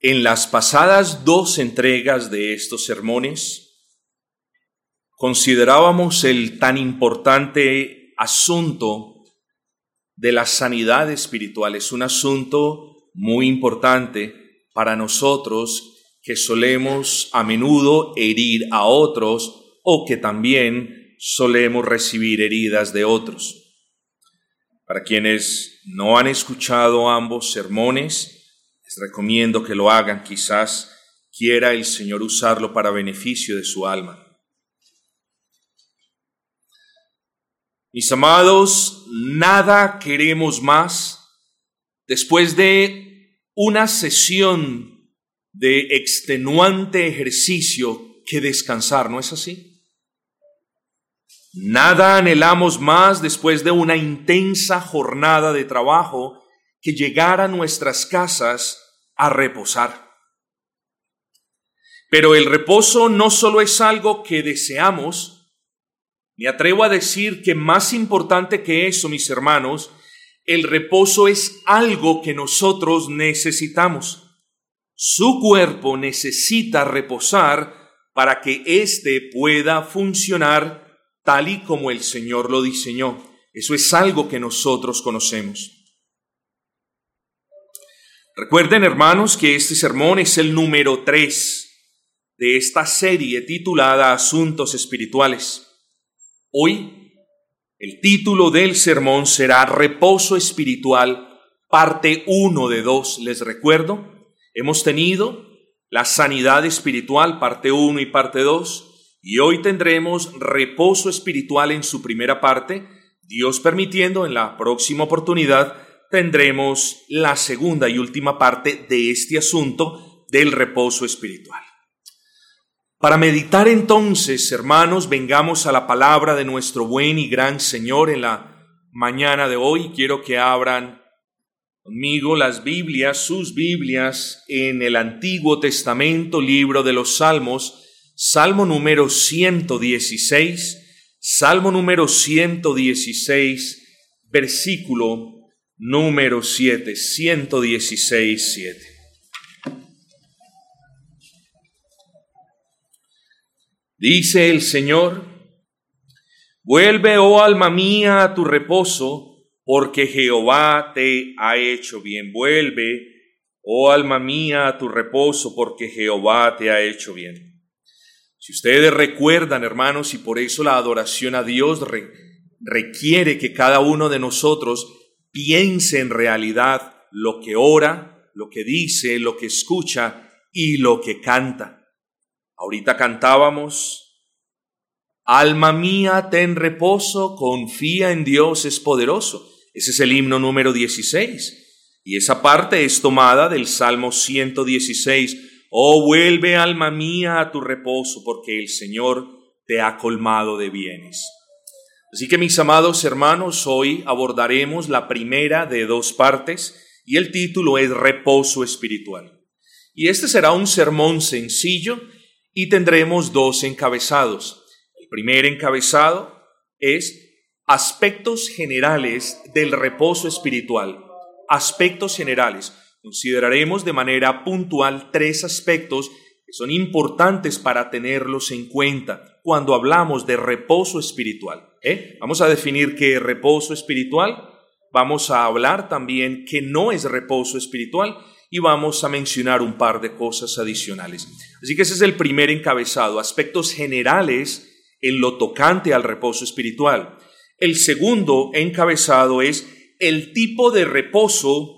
En las pasadas dos entregas de estos sermones, considerábamos el tan importante asunto de la sanidad espiritual. Es un asunto muy importante para nosotros que solemos a menudo herir a otros o que también solemos recibir heridas de otros. Para quienes no han escuchado ambos sermones, recomiendo que lo hagan, quizás quiera el Señor usarlo para beneficio de su alma. Mis amados, nada queremos más después de una sesión de extenuante ejercicio que descansar, ¿no es así? Nada anhelamos más después de una intensa jornada de trabajo que llegar a nuestras casas a reposar. Pero el reposo no solo es algo que deseamos, me atrevo a decir que más importante que eso, mis hermanos, el reposo es algo que nosotros necesitamos. Su cuerpo necesita reposar para que éste pueda funcionar tal y como el Señor lo diseñó. Eso es algo que nosotros conocemos. Recuerden, hermanos, que este sermón es el número 3 de esta serie titulada Asuntos Espirituales. Hoy, el título del sermón será Reposo Espiritual, parte 1 de 2. Les recuerdo, hemos tenido la sanidad espiritual, parte 1 y parte 2, y hoy tendremos reposo espiritual en su primera parte, Dios permitiendo en la próxima oportunidad tendremos la segunda y última parte de este asunto del reposo espiritual. Para meditar entonces, hermanos, vengamos a la palabra de nuestro buen y gran Señor en la mañana de hoy. Quiero que abran conmigo las Biblias, sus Biblias, en el Antiguo Testamento, libro de los Salmos, Salmo número 116, Salmo número 116, versículo número 7, 116, 7. Dice el Señor, vuelve, oh alma mía, a tu reposo, porque Jehová te ha hecho bien. Vuelve, oh alma mía, a tu reposo, porque Jehová te ha hecho bien. Si ustedes recuerdan, hermanos, y por eso la adoración a Dios requiere que cada uno de nosotros piense en realidad lo que ora, lo que dice, lo que escucha y lo que canta. Ahorita cantábamos, Alma mía, ten reposo, confía en Dios, es poderoso. Ese es el himno número 16. Y esa parte es tomada del Salmo 116. Oh, vuelve alma mía a tu reposo, porque el Señor te ha colmado de bienes. Así que mis amados hermanos, hoy abordaremos la primera de dos partes y el título es Reposo Espiritual. Y este será un sermón sencillo y tendremos dos encabezados. El primer encabezado es aspectos generales del reposo espiritual. Aspectos generales. Consideraremos de manera puntual tres aspectos que son importantes para tenerlos en cuenta cuando hablamos de reposo espiritual. ¿eh? Vamos a definir qué es reposo espiritual, vamos a hablar también que no es reposo espiritual y vamos a mencionar un par de cosas adicionales. Así que ese es el primer encabezado, aspectos generales en lo tocante al reposo espiritual. El segundo encabezado es el tipo de reposo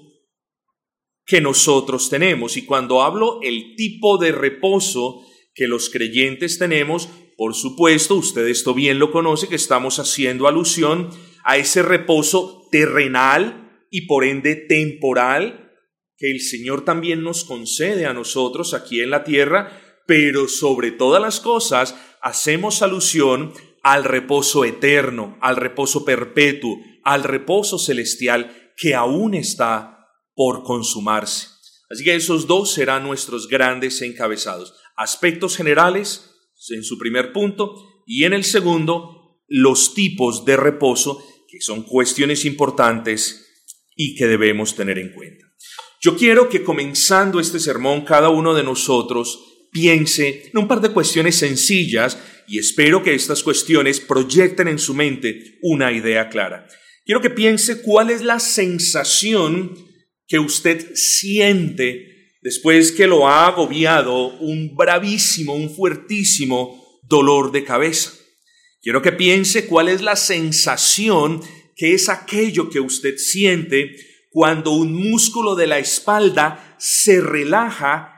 que nosotros tenemos. Y cuando hablo el tipo de reposo que los creyentes tenemos, por supuesto, usted esto bien lo conoce, que estamos haciendo alusión a ese reposo terrenal y por ende temporal que el Señor también nos concede a nosotros aquí en la tierra, pero sobre todas las cosas hacemos alusión al reposo eterno, al reposo perpetuo, al reposo celestial que aún está por consumarse. Así que esos dos serán nuestros grandes encabezados. Aspectos generales en su primer punto y en el segundo los tipos de reposo que son cuestiones importantes y que debemos tener en cuenta. Yo quiero que comenzando este sermón cada uno de nosotros piense en un par de cuestiones sencillas y espero que estas cuestiones proyecten en su mente una idea clara. Quiero que piense cuál es la sensación que usted siente después que lo ha agobiado un bravísimo, un fuertísimo dolor de cabeza. Quiero que piense cuál es la sensación que es aquello que usted siente cuando un músculo de la espalda se relaja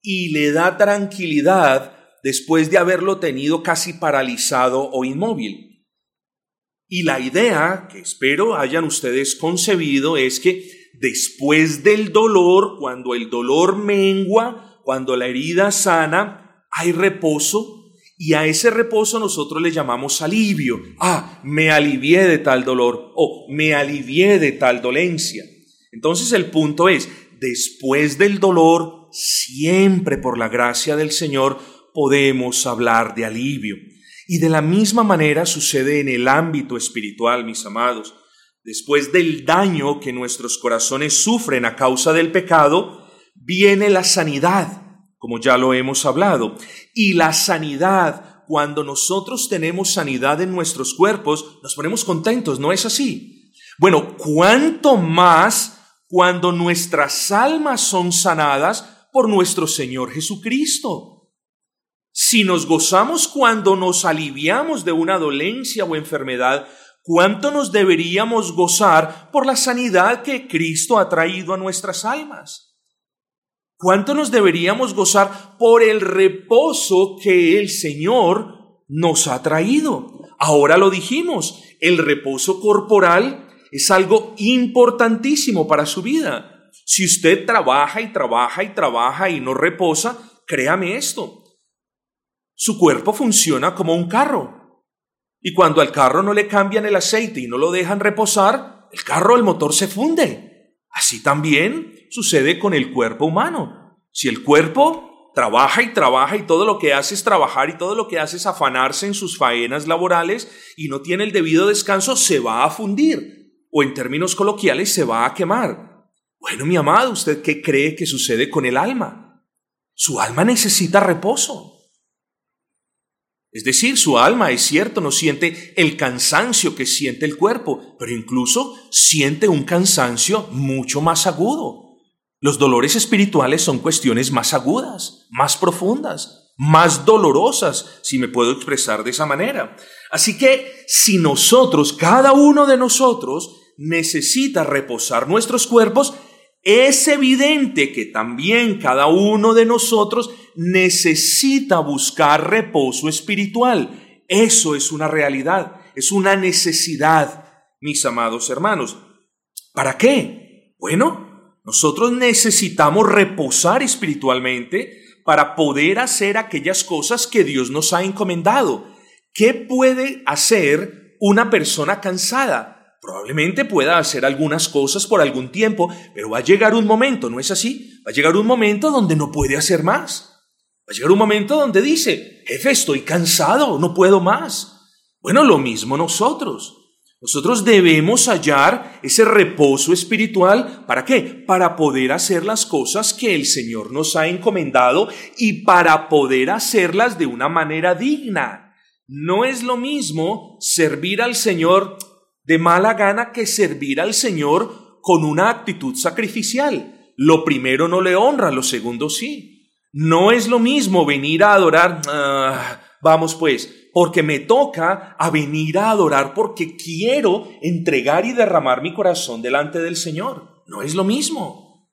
y le da tranquilidad después de haberlo tenido casi paralizado o inmóvil. Y la idea que espero hayan ustedes concebido es que después del dolor, cuando el dolor mengua, cuando la herida sana, hay reposo y a ese reposo nosotros le llamamos alivio. Ah, me alivié de tal dolor o me alivié de tal dolencia. Entonces el punto es, después del dolor, siempre por la gracia del Señor podemos hablar de alivio. Y de la misma manera sucede en el ámbito espiritual, mis amados. Después del daño que nuestros corazones sufren a causa del pecado, viene la sanidad, como ya lo hemos hablado. Y la sanidad, cuando nosotros tenemos sanidad en nuestros cuerpos, nos ponemos contentos, ¿no es así? Bueno, ¿cuánto más cuando nuestras almas son sanadas por nuestro Señor Jesucristo. Si nos gozamos cuando nos aliviamos de una dolencia o enfermedad, ¿cuánto nos deberíamos gozar por la sanidad que Cristo ha traído a nuestras almas? ¿Cuánto nos deberíamos gozar por el reposo que el Señor nos ha traído? Ahora lo dijimos, el reposo corporal es algo importantísimo para su vida. Si usted trabaja y trabaja y trabaja y no reposa, créame esto. Su cuerpo funciona como un carro. Y cuando al carro no le cambian el aceite y no lo dejan reposar, el carro, el motor se funde. Así también sucede con el cuerpo humano. Si el cuerpo trabaja y trabaja y todo lo que hace es trabajar y todo lo que hace es afanarse en sus faenas laborales y no tiene el debido descanso, se va a fundir o en términos coloquiales se va a quemar. Bueno, mi amado, ¿usted qué cree que sucede con el alma? Su alma necesita reposo. Es decir, su alma, es cierto, no siente el cansancio que siente el cuerpo, pero incluso siente un cansancio mucho más agudo. Los dolores espirituales son cuestiones más agudas, más profundas, más dolorosas, si me puedo expresar de esa manera. Así que si nosotros, cada uno de nosotros, necesita reposar nuestros cuerpos, es evidente que también cada uno de nosotros necesita buscar reposo espiritual. Eso es una realidad, es una necesidad, mis amados hermanos. ¿Para qué? Bueno, nosotros necesitamos reposar espiritualmente para poder hacer aquellas cosas que Dios nos ha encomendado. ¿Qué puede hacer una persona cansada? Probablemente pueda hacer algunas cosas por algún tiempo, pero va a llegar un momento, ¿no es así? Va a llegar un momento donde no puede hacer más. Va a llegar un momento donde dice, jefe, estoy cansado, no puedo más. Bueno, lo mismo nosotros. Nosotros debemos hallar ese reposo espiritual. ¿Para qué? Para poder hacer las cosas que el Señor nos ha encomendado y para poder hacerlas de una manera digna. No es lo mismo servir al Señor de mala gana que servir al Señor con una actitud sacrificial. Lo primero no le honra, lo segundo sí. No es lo mismo venir a adorar, ah, vamos pues, porque me toca a venir a adorar porque quiero entregar y derramar mi corazón delante del Señor. No es lo mismo.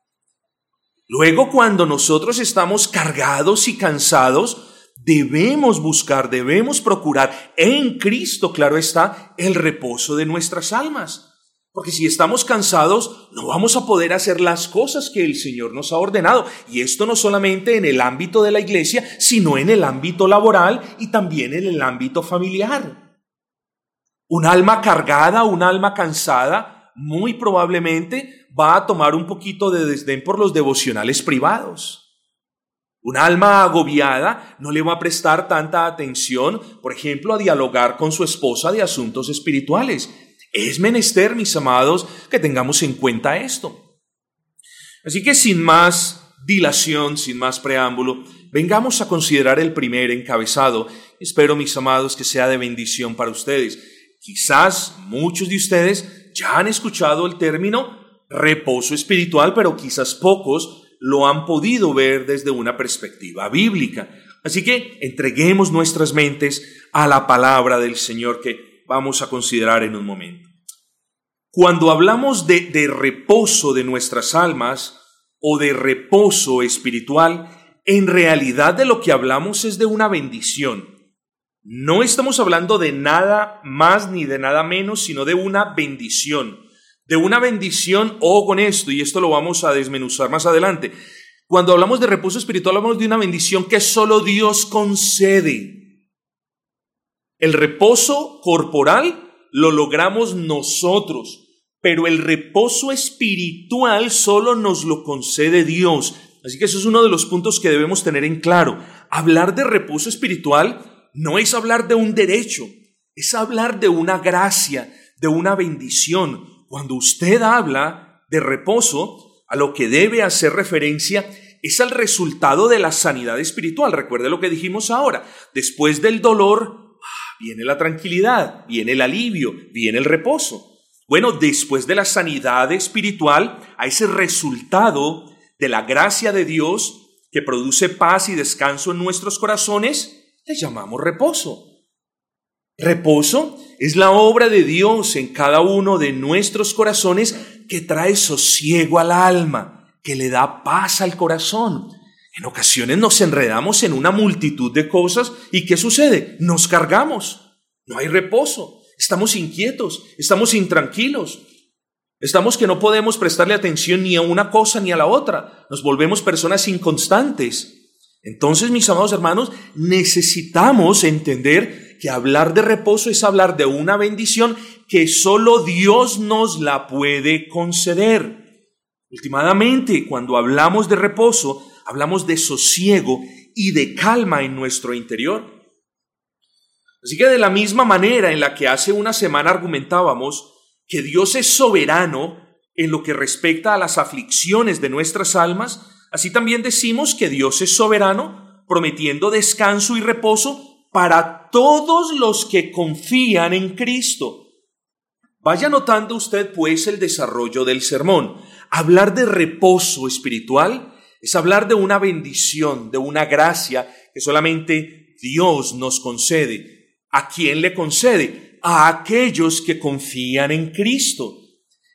Luego cuando nosotros estamos cargados y cansados, debemos buscar, debemos procurar en Cristo, claro está, el reposo de nuestras almas. Porque si estamos cansados, no vamos a poder hacer las cosas que el Señor nos ha ordenado. Y esto no solamente en el ámbito de la iglesia, sino en el ámbito laboral y también en el ámbito familiar. Un alma cargada, un alma cansada, muy probablemente va a tomar un poquito de desdén por los devocionales privados. Un alma agobiada no le va a prestar tanta atención, por ejemplo, a dialogar con su esposa de asuntos espirituales. Es menester, mis amados, que tengamos en cuenta esto. Así que sin más dilación, sin más preámbulo, vengamos a considerar el primer encabezado. Espero, mis amados, que sea de bendición para ustedes. Quizás muchos de ustedes ya han escuchado el término reposo espiritual, pero quizás pocos lo han podido ver desde una perspectiva bíblica. Así que entreguemos nuestras mentes a la palabra del Señor que vamos a considerar en un momento. Cuando hablamos de, reposo de nuestras almas o de reposo espiritual, en realidad de lo que hablamos es de una bendición. No estamos hablando de nada más ni de nada menos, sino de una bendición. De una bendición, o con esto, y esto lo vamos a desmenuzar más adelante, cuando hablamos de reposo espiritual, hablamos de una bendición que solo Dios concede. El reposo corporal lo logramos nosotros, pero el reposo espiritual solo nos lo concede Dios. Así que eso es uno de los puntos que debemos tener en claro. Hablar de reposo espiritual no es hablar de un derecho, es hablar de una gracia, de una bendición. Cuando usted habla de reposo, a lo que debe hacer referencia es el resultado de la sanidad espiritual. Recuerde lo que dijimos ahora. Después del dolor ah, viene la tranquilidad, viene el alivio, viene el reposo. Bueno, después de la sanidad espiritual, a ese resultado de la gracia de Dios que produce paz y descanso en nuestros corazones, le llamamos reposo. Reposo es la obra de Dios en cada uno de nuestros corazones que trae sosiego al alma que le da paz al corazón. En ocasiones nos enredamos en una multitud de cosas y ¿qué sucede? Nos cargamos. No hay reposo. Estamos inquietos, estamos intranquilos. Estamos que no podemos prestarle atención ni a una cosa ni a la otra. Nos volvemos personas inconstantes. Entonces, mis amados hermanos, necesitamos entender que hablar de reposo es hablar de una bendición que solo Dios nos la puede conceder. Últimamente, cuando hablamos de reposo, hablamos de sosiego y de calma en nuestro interior. Así que de la misma manera en la que hace una semana argumentábamos que Dios es soberano en lo que respecta a las aflicciones de nuestras almas, así también decimos que Dios es soberano, prometiendo descanso y reposo para todos los que confían en Cristo. Vaya notando usted pues el desarrollo del sermón. Hablar de reposo espiritual es hablar de una bendición, de una gracia que solamente Dios nos concede. ¿A quién le concede? A aquellos que confían en Cristo.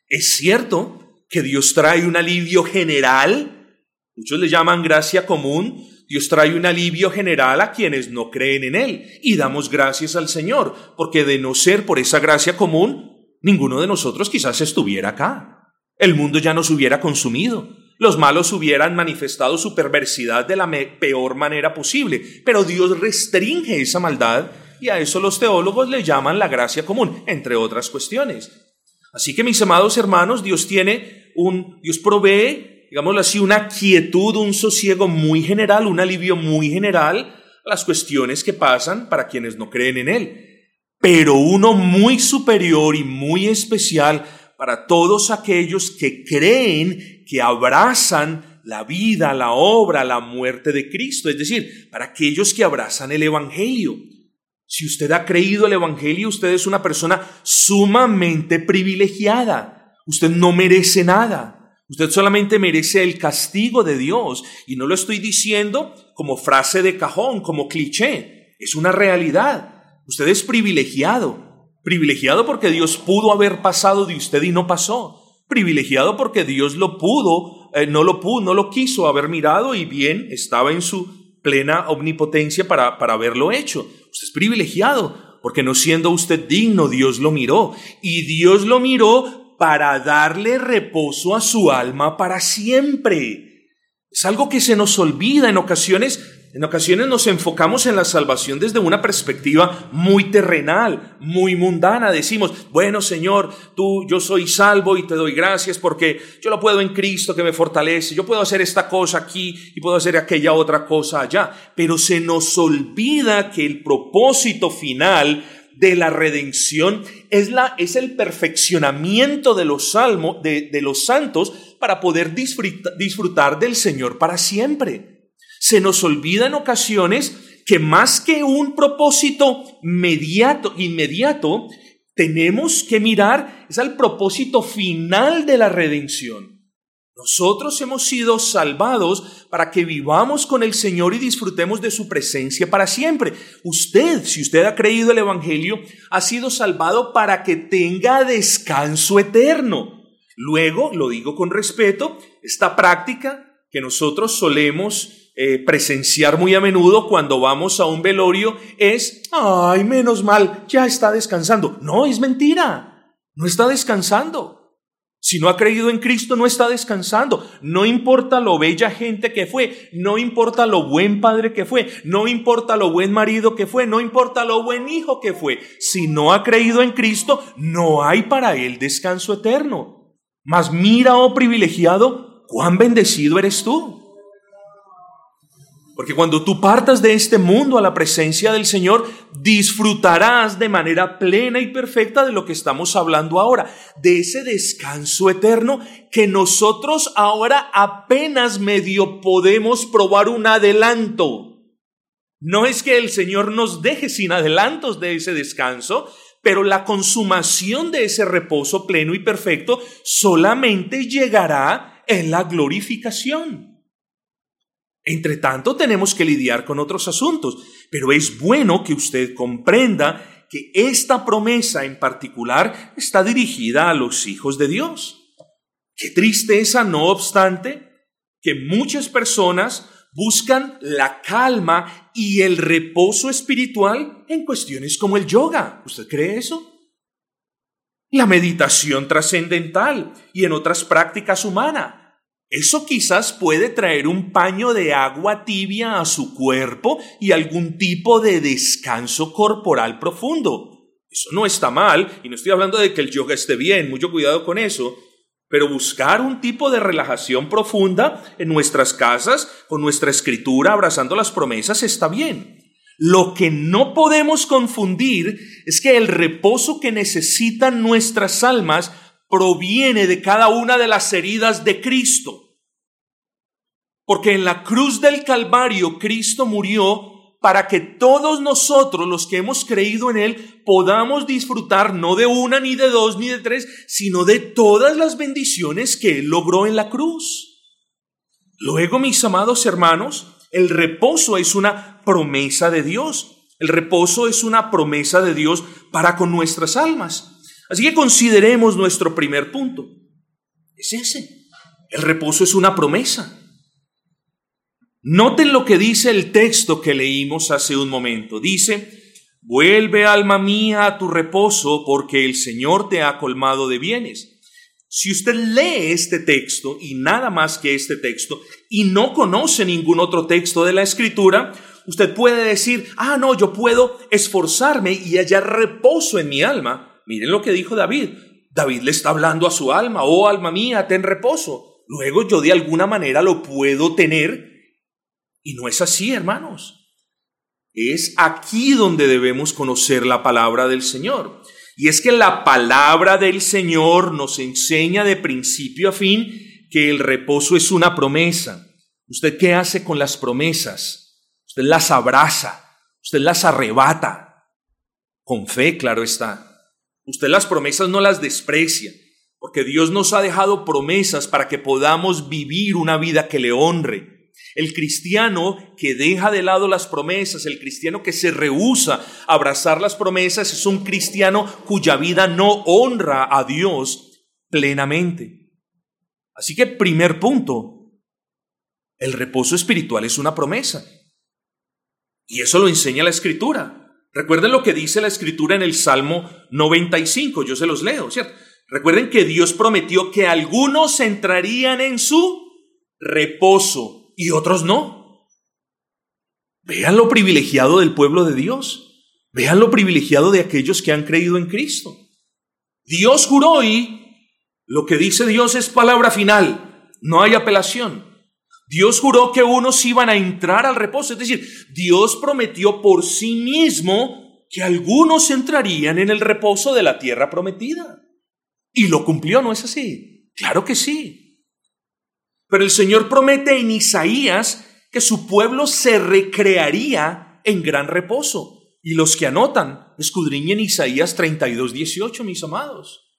Es cierto que Dios trae un alivio general, muchos le llaman gracia común, Dios trae un alivio general a quienes no creen en Él y damos gracias al Señor, porque de no ser por esa gracia común, ninguno de nosotros quizás estuviera acá. El mundo ya nos hubiera consumido. Los malos hubieran manifestado su perversidad de la peor manera posible. Pero Dios restringe esa maldad y a eso los teólogos le llaman la gracia común, entre otras cuestiones. Así que mis amados hermanos, Dios tiene un, Dios provee, digámoslo así, una quietud, un sosiego muy general, un alivio muy general a las cuestiones que pasan para quienes no creen en Él. Pero uno muy superior y muy especial para todos aquellos que creen, que abrazan la vida, la obra, la muerte de Cristo, es decir, para aquellos que abrazan el Evangelio. Si usted ha creído el Evangelio, usted es una persona sumamente privilegiada. Usted no merece nada. Usted solamente merece el castigo de Dios. Y no lo estoy diciendo como frase de cajón, como cliché. Es una realidad. Usted es privilegiado. Privilegiado porque Dios pudo haber pasado de usted y no pasó. Privilegiado porque Dios lo pudo, eh, no lo pudo, no lo quiso haber mirado y bien estaba en su plena omnipotencia para, para haberlo hecho. Usted es privilegiado porque no siendo usted digno, Dios lo miró. Y Dios lo miró para darle reposo a su alma para siempre. Es algo que se nos olvida en ocasiones en ocasiones nos enfocamos en la salvación desde una perspectiva muy terrenal, muy mundana. Decimos, bueno Señor, tú, yo soy salvo y te doy gracias porque yo lo puedo en Cristo que me fortalece. Yo puedo hacer esta cosa aquí y puedo hacer aquella otra cosa allá. Pero se nos olvida que el propósito final de la redención es, la, es el perfeccionamiento de los salmos, de, de los santos, para poder disfrutar del Señor para siempre. Se nos olvida en ocasiones que más que un propósito inmediato, inmediato, tenemos que mirar es al propósito final de la redención. Nosotros hemos sido salvados para que vivamos con el Señor y disfrutemos de su presencia para siempre. Usted, si usted ha creído el Evangelio, ha sido salvado para que tenga descanso eterno. Luego, lo digo con respeto, esta práctica que nosotros solemos eh, presenciar muy a menudo cuando vamos a un velorio es, ay, menos mal, ya está descansando. No, es mentira, no está descansando. Si no ha creído en Cristo, no está descansando. No importa lo bella gente que fue, no importa lo buen padre que fue, no importa lo buen marido que fue, no importa lo buen hijo que fue. Si no ha creído en Cristo, no hay para él descanso eterno. Mas mira, oh privilegiado, cuán bendecido eres tú. Porque cuando tú partas de este mundo a la presencia del Señor, disfrutarás de manera plena y perfecta de lo que estamos hablando ahora, de ese descanso eterno que nosotros ahora apenas medio podemos probar un adelanto. No es que el Señor nos deje sin adelantos de ese descanso, pero la consumación de ese reposo pleno y perfecto solamente llegará en la glorificación. Entre tanto, tenemos que lidiar con otros asuntos, pero es bueno que usted comprenda que esta promesa en particular está dirigida a los hijos de Dios. Qué tristeza, no obstante, que muchas personas buscan la calma y el reposo espiritual en cuestiones como el yoga. ¿Usted cree eso? La meditación trascendental y en otras prácticas humanas. Eso quizás puede traer un paño de agua tibia a su cuerpo y algún tipo de descanso corporal profundo. Eso no está mal, y no estoy hablando de que el yoga esté bien, mucho cuidado con eso, pero buscar un tipo de relajación profunda en nuestras casas, con nuestra escritura, abrazando las promesas, está bien. Lo que no podemos confundir es que el reposo que necesitan nuestras almas proviene de cada una de las heridas de Cristo. Porque en la cruz del Calvario Cristo murió para que todos nosotros, los que hemos creído en Él, podamos disfrutar no de una, ni de dos, ni de tres, sino de todas las bendiciones que Él logró en la cruz. Luego, mis amados hermanos, el reposo es una promesa de Dios. El reposo es una promesa de Dios para con nuestras almas. Así que consideremos nuestro primer punto. Es ese. El reposo es una promesa. Noten lo que dice el texto que leímos hace un momento. Dice, vuelve alma mía a tu reposo porque el Señor te ha colmado de bienes. Si usted lee este texto y nada más que este texto y no conoce ningún otro texto de la escritura, usted puede decir, ah, no, yo puedo esforzarme y hallar reposo en mi alma Miren lo que dijo David. David le está hablando a su alma, oh alma mía, ten reposo. Luego yo de alguna manera lo puedo tener. Y no es así, hermanos. Es aquí donde debemos conocer la palabra del Señor. Y es que la palabra del Señor nos enseña de principio a fin que el reposo es una promesa. ¿Usted qué hace con las promesas? Usted las abraza, usted las arrebata. Con fe, claro está. Usted las promesas no las desprecia, porque Dios nos ha dejado promesas para que podamos vivir una vida que le honre. El cristiano que deja de lado las promesas, el cristiano que se rehúsa a abrazar las promesas, es un cristiano cuya vida no honra a Dios plenamente. Así que primer punto, el reposo espiritual es una promesa. Y eso lo enseña la escritura. Recuerden lo que dice la escritura en el Salmo 95, yo se los leo, ¿cierto? Recuerden que Dios prometió que algunos entrarían en su reposo y otros no. Vean lo privilegiado del pueblo de Dios. Vean lo privilegiado de aquellos que han creído en Cristo. Dios juró y lo que dice Dios es palabra final. No hay apelación. Dios juró que unos iban a entrar al reposo, es decir, Dios prometió por sí mismo que algunos entrarían en el reposo de la tierra prometida. Y lo cumplió, ¿no es así? Claro que sí. Pero el Señor promete en Isaías que su pueblo se recrearía en gran reposo. Y los que anotan, escudriñen Isaías 32, 18, mis amados.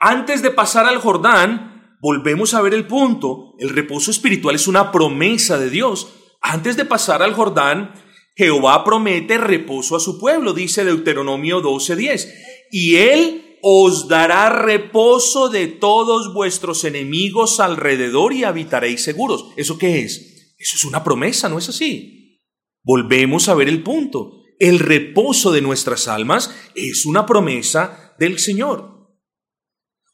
Antes de pasar al Jordán, volvemos a ver el punto. El reposo espiritual es una promesa de Dios. Antes de pasar al Jordán, Jehová promete reposo a su pueblo, dice Deuteronomio 12:10. Y él os dará reposo de todos vuestros enemigos alrededor y habitaréis seguros. ¿Eso qué es? Eso es una promesa, ¿no es así? Volvemos a ver el punto. El reposo de nuestras almas es una promesa del Señor.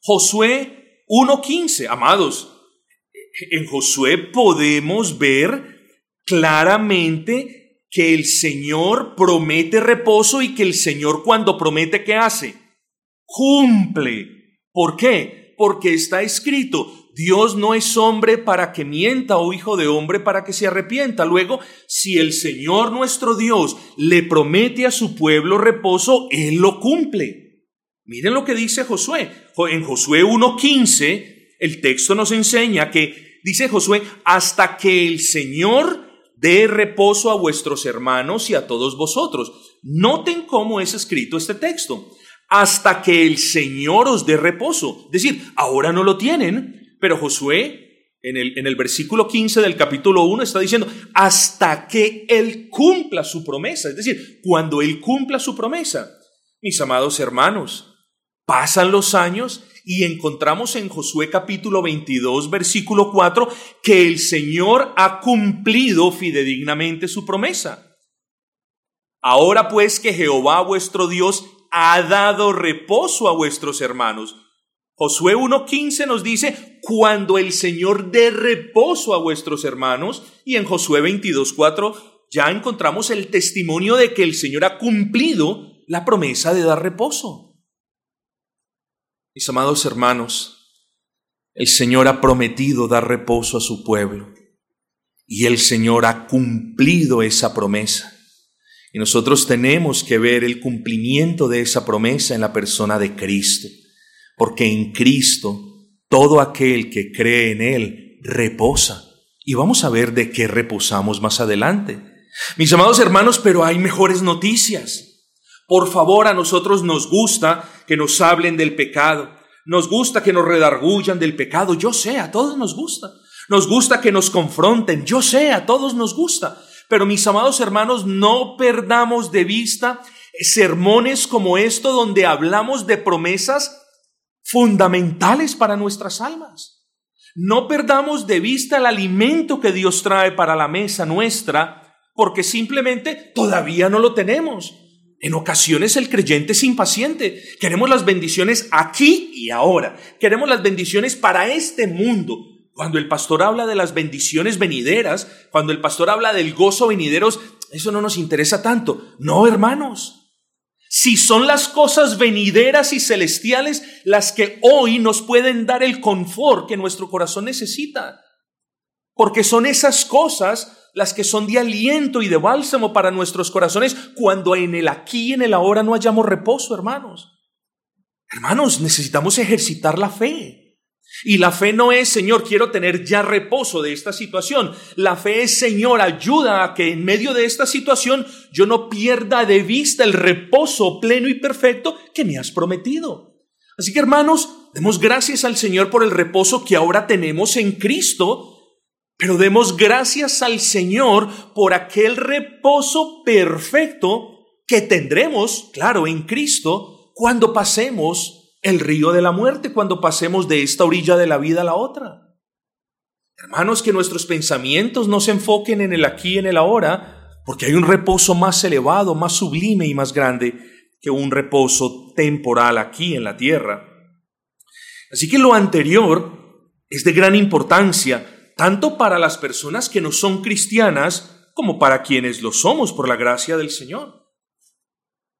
Josué 1.15, amados, en Josué podemos ver claramente que el Señor promete reposo y que el Señor cuando promete, ¿qué hace? Cumple. ¿Por qué? Porque está escrito, Dios no es hombre para que mienta o hijo de hombre para que se arrepienta. Luego, si el Señor nuestro Dios le promete a su pueblo reposo, Él lo cumple. Miren lo que dice Josué. En Josué 1.15, el texto nos enseña que, dice Josué, hasta que el Señor dé reposo a vuestros hermanos y a todos vosotros. Noten cómo es escrito este texto. Hasta que el Señor os dé reposo. Es decir, ahora no lo tienen, pero Josué en el, en el versículo 15 del capítulo 1 está diciendo, hasta que Él cumpla su promesa. Es decir, cuando Él cumpla su promesa. Mis amados hermanos, Pasan los años y encontramos en Josué capítulo 22, versículo 4, que el Señor ha cumplido fidedignamente su promesa. Ahora pues que Jehová vuestro Dios ha dado reposo a vuestros hermanos. Josué 1.15 nos dice, cuando el Señor dé reposo a vuestros hermanos, y en Josué 22.4 ya encontramos el testimonio de que el Señor ha cumplido la promesa de dar reposo. Mis amados hermanos, el Señor ha prometido dar reposo a su pueblo y el Señor ha cumplido esa promesa. Y nosotros tenemos que ver el cumplimiento de esa promesa en la persona de Cristo, porque en Cristo todo aquel que cree en Él reposa. Y vamos a ver de qué reposamos más adelante. Mis amados hermanos, pero hay mejores noticias. Por favor, a nosotros nos gusta que nos hablen del pecado. Nos gusta que nos redargullan del pecado. Yo sé, a todos nos gusta. Nos gusta que nos confronten. Yo sé, a todos nos gusta. Pero mis amados hermanos, no perdamos de vista sermones como esto donde hablamos de promesas fundamentales para nuestras almas. No perdamos de vista el alimento que Dios trae para la mesa nuestra porque simplemente todavía no lo tenemos. En ocasiones el creyente es impaciente. Queremos las bendiciones aquí y ahora. Queremos las bendiciones para este mundo. Cuando el pastor habla de las bendiciones venideras, cuando el pastor habla del gozo venideros, eso no nos interesa tanto. No, hermanos. Si son las cosas venideras y celestiales las que hoy nos pueden dar el confort que nuestro corazón necesita. Porque son esas cosas las que son de aliento y de bálsamo para nuestros corazones cuando en el aquí y en el ahora no hayamos reposo, hermanos. Hermanos, necesitamos ejercitar la fe. Y la fe no es, Señor, quiero tener ya reposo de esta situación. La fe es, Señor, ayuda a que en medio de esta situación yo no pierda de vista el reposo pleno y perfecto que me has prometido. Así que, hermanos, demos gracias al Señor por el reposo que ahora tenemos en Cristo pero demos gracias al Señor por aquel reposo perfecto que tendremos, claro, en Cristo, cuando pasemos el río de la muerte, cuando pasemos de esta orilla de la vida a la otra. Hermanos, que nuestros pensamientos no se enfoquen en el aquí y en el ahora, porque hay un reposo más elevado, más sublime y más grande que un reposo temporal aquí en la tierra. Así que lo anterior es de gran importancia tanto para las personas que no son cristianas como para quienes lo somos por la gracia del Señor.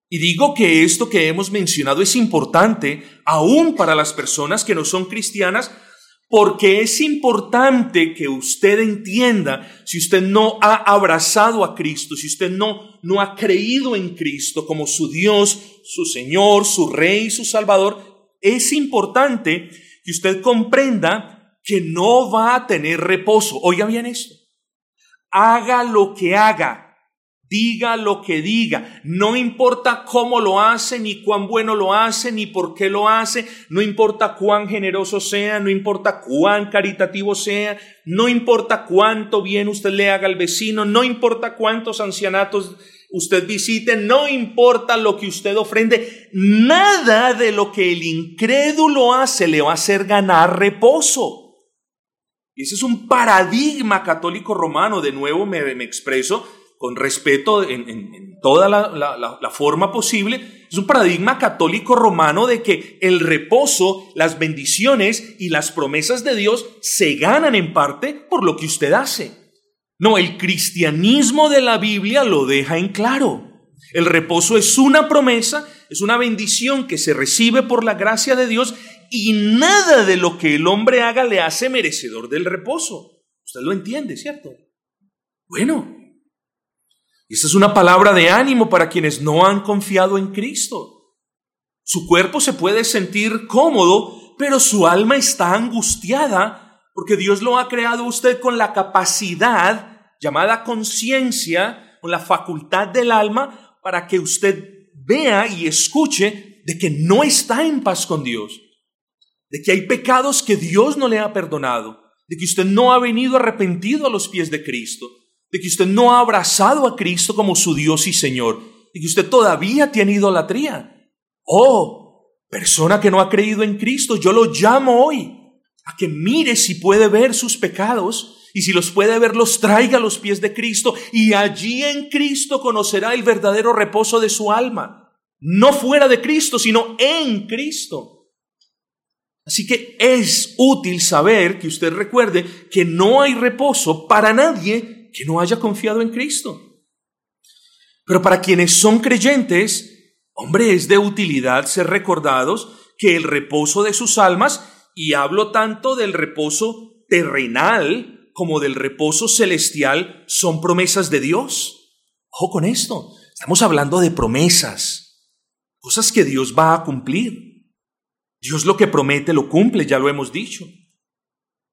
Y digo que esto que hemos mencionado es importante aún para las personas que no son cristianas, porque es importante que usted entienda, si usted no ha abrazado a Cristo, si usted no, no ha creído en Cristo como su Dios, su Señor, su Rey, su Salvador, es importante que usted comprenda que no va a tener reposo. Oiga bien esto. Haga lo que haga, Diga lo que diga, no importa cómo lo hace, ni cuán bueno lo hace, ni por qué lo hace, no importa cuán generoso sea, no importa cuán caritativo sea, no importa cuánto bien usted le haga al vecino, no importa cuántos ancianatos usted visite, no importa lo que usted ofrende, nada de lo que el incrédulo hace le va a hacer ganar reposo. Y ese es un paradigma católico romano, de nuevo me, expreso, con respeto en, toda la, forma posible, es un paradigma católico romano de que el reposo, las bendiciones y las promesas de Dios se ganan en parte por lo que usted hace. No, el cristianismo de la Biblia lo deja en claro. El reposo es una promesa, es una bendición que se recibe por la gracia de Dios y nada de lo que el hombre haga le hace merecedor del reposo. Usted lo entiende, ¿cierto? Bueno, esta es una palabra de ánimo para quienes no han confiado en Cristo. Su cuerpo se puede sentir cómodo, pero su alma está angustiada porque Dios lo ha creado usted con la capacidad llamada conciencia, con la facultad del alma, para que usted vea y escuche de que no está en paz con Dios, de que hay pecados que Dios no le ha perdonado, de que usted no ha venido arrepentido a los pies de Cristo, de que usted no ha abrazado a Cristo como su Dios y Señor, de que usted todavía tiene idolatría. Oh, persona que no ha creído en Cristo, yo lo llamo hoy a que mire si puede ver sus pecados y si los puede ver, los traiga a los pies de Cristo y allí en Cristo conocerá el verdadero reposo de su alma. No fuera de Cristo, sino en Cristo. Así que es útil saber que usted recuerde que no hay reposo para nadie que no haya confiado en Cristo. Pero para quienes son creyentes, hombre, es de utilidad ser recordados que el reposo de sus almas, y hablo tanto del reposo terrenal como del reposo celestial, son promesas de Dios. Ojo con esto, estamos hablando de promesas, cosas que Dios va a cumplir. Dios lo que promete lo cumple, ya lo hemos dicho.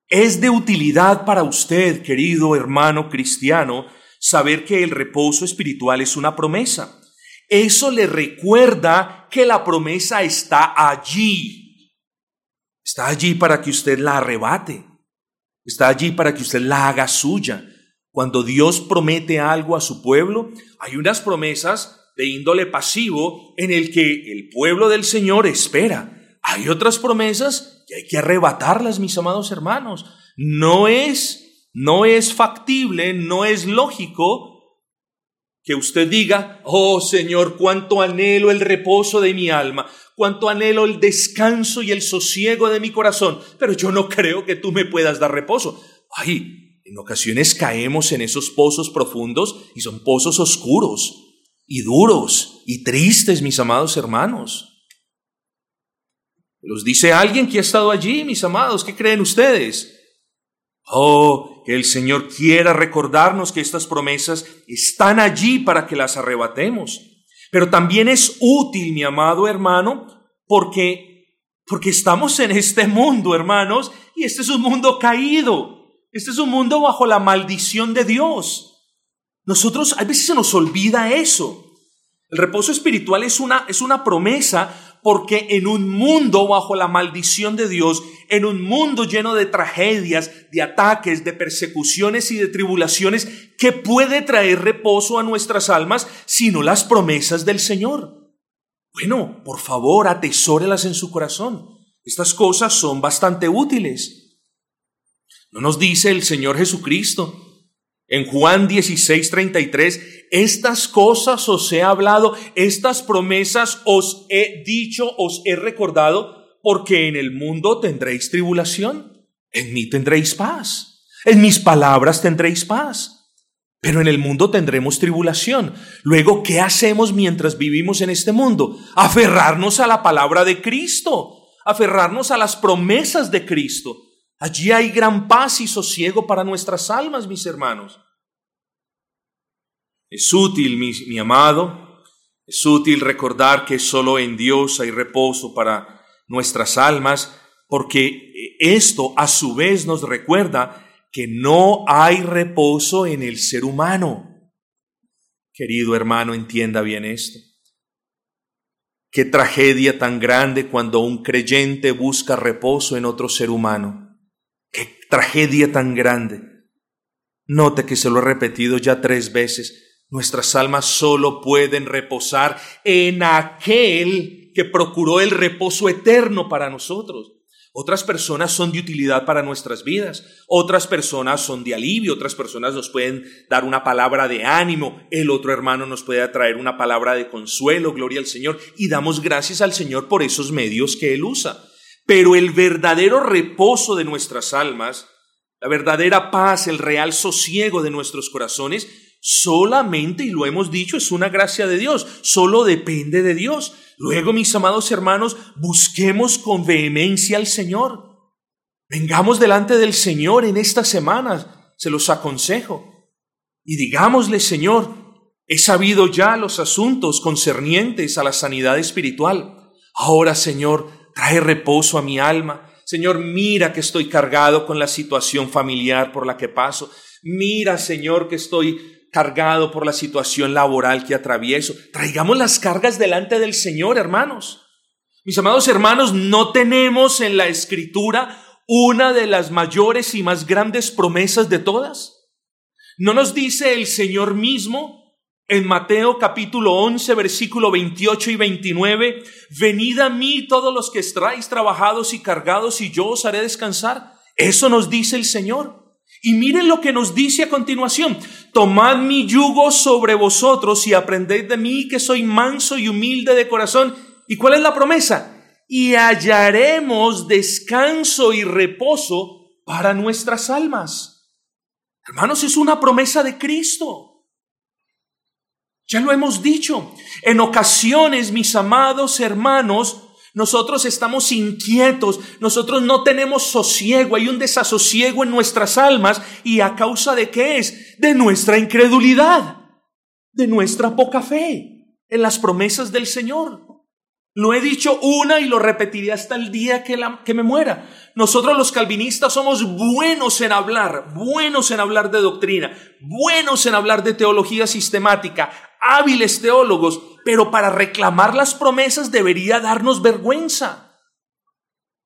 Es de utilidad para usted, querido hermano cristiano, saber que el reposo espiritual es una promesa. Eso le recuerda que la promesa está allí. Está allí para que usted la arrebate. Está allí para que usted la haga suya. Cuando Dios promete algo a su pueblo, hay unas promesas de índole pasivo en el que el pueblo del Señor espera. Hay otras promesas y hay que arrebatarlas, mis amados hermanos. No es, no es factible, no es lógico que usted diga, oh Señor, cuánto anhelo el reposo de mi alma, cuánto anhelo el descanso y el sosiego de mi corazón, pero yo no creo que tú me puedas dar reposo. Ay, en ocasiones caemos en esos pozos profundos y son pozos oscuros y duros y tristes, mis amados hermanos. Los dice alguien que ha estado allí, mis amados, ¿qué creen ustedes? Oh, que el Señor quiera recordarnos que estas promesas están allí para que las arrebatemos. Pero también es útil, mi amado hermano, porque porque estamos en este mundo, hermanos, y este es un mundo caído. Este es un mundo bajo la maldición de Dios. Nosotros a veces se nos olvida eso. El reposo espiritual es una, es una promesa porque en un mundo bajo la maldición de Dios, en un mundo lleno de tragedias, de ataques, de persecuciones y de tribulaciones, ¿qué puede traer reposo a nuestras almas sino las promesas del Señor? Bueno, por favor, atesórelas en su corazón. Estas cosas son bastante útiles. ¿No nos dice el Señor Jesucristo en Juan 16, 33, estas cosas os he hablado, estas promesas os he dicho, os he recordado, porque en el mundo tendréis tribulación, en mí tendréis paz, en mis palabras tendréis paz, pero en el mundo tendremos tribulación. Luego, ¿qué hacemos mientras vivimos en este mundo? Aferrarnos a la palabra de Cristo, aferrarnos a las promesas de Cristo. Allí hay gran paz y sosiego para nuestras almas, mis hermanos. Es útil, mi, mi amado, es útil recordar que solo en Dios hay reposo para nuestras almas, porque esto a su vez nos recuerda que no hay reposo en el ser humano. Querido hermano, entienda bien esto. Qué tragedia tan grande cuando un creyente busca reposo en otro ser humano. Qué tragedia tan grande. Note que se lo he repetido ya tres veces. Nuestras almas solo pueden reposar en aquel que procuró el reposo eterno para nosotros. Otras personas son de utilidad para nuestras vidas, otras personas son de alivio, otras personas nos pueden dar una palabra de ánimo, el otro hermano nos puede traer una palabra de consuelo, gloria al Señor, y damos gracias al Señor por esos medios que Él usa. Pero el verdadero reposo de nuestras almas, la verdadera paz, el real sosiego de nuestros corazones, solamente, y lo hemos dicho, es una gracia de Dios, solo depende de Dios. Luego, mis amados hermanos, busquemos con vehemencia al Señor. Vengamos delante del Señor en estas semanas, se los aconsejo. Y digámosle, Señor, he sabido ya los asuntos concernientes a la sanidad espiritual. Ahora, Señor, trae reposo a mi alma. Señor, mira que estoy cargado con la situación familiar por la que paso. Mira, Señor, que estoy cargado por la situación laboral que atravieso. Traigamos las cargas delante del Señor, hermanos. Mis amados hermanos, no tenemos en la escritura una de las mayores y más grandes promesas de todas. ¿No nos dice el Señor mismo en Mateo capítulo 11, versículo 28 y 29, venid a mí todos los que estáis trabajados y cargados y yo os haré descansar? Eso nos dice el Señor. Y miren lo que nos dice a continuación. Tomad mi yugo sobre vosotros y aprended de mí que soy manso y humilde de corazón. ¿Y cuál es la promesa? Y hallaremos descanso y reposo para nuestras almas. Hermanos, es una promesa de Cristo. Ya lo hemos dicho. En ocasiones, mis amados hermanos, nosotros estamos inquietos, nosotros no tenemos sosiego, hay un desasosiego en nuestras almas y a causa de qué es? De nuestra incredulidad, de nuestra poca fe en las promesas del Señor. Lo he dicho una y lo repetiré hasta el día que, que me muera. Nosotros los calvinistas somos buenos en hablar, buenos en hablar de doctrina, buenos en hablar de teología sistemática, hábiles teólogos, pero para reclamar las promesas debería darnos vergüenza.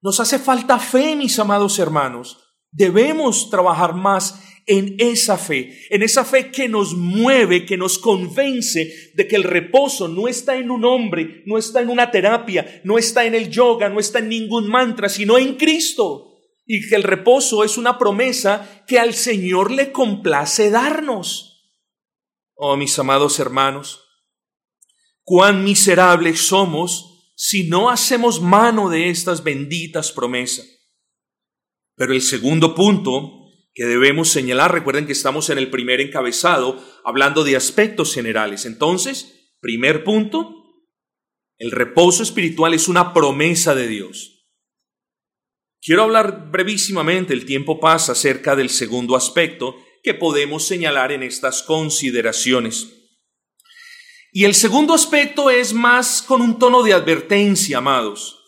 Nos hace falta fe, mis amados hermanos. Debemos trabajar más en esa fe, en esa fe que nos mueve, que nos convence de que el reposo no está en un hombre, no está en una terapia, no está en el yoga, no está en ningún mantra, sino en Cristo. Y que el reposo es una promesa que al Señor le complace darnos. Oh, mis amados hermanos, cuán miserables somos si no hacemos mano de estas benditas promesas. Pero el segundo punto que debemos señalar, recuerden que estamos en el primer encabezado hablando de aspectos generales. Entonces, primer punto, el reposo espiritual es una promesa de Dios. Quiero hablar brevísimamente, el tiempo pasa, acerca del segundo aspecto que podemos señalar en estas consideraciones. Y el segundo aspecto es más con un tono de advertencia, amados.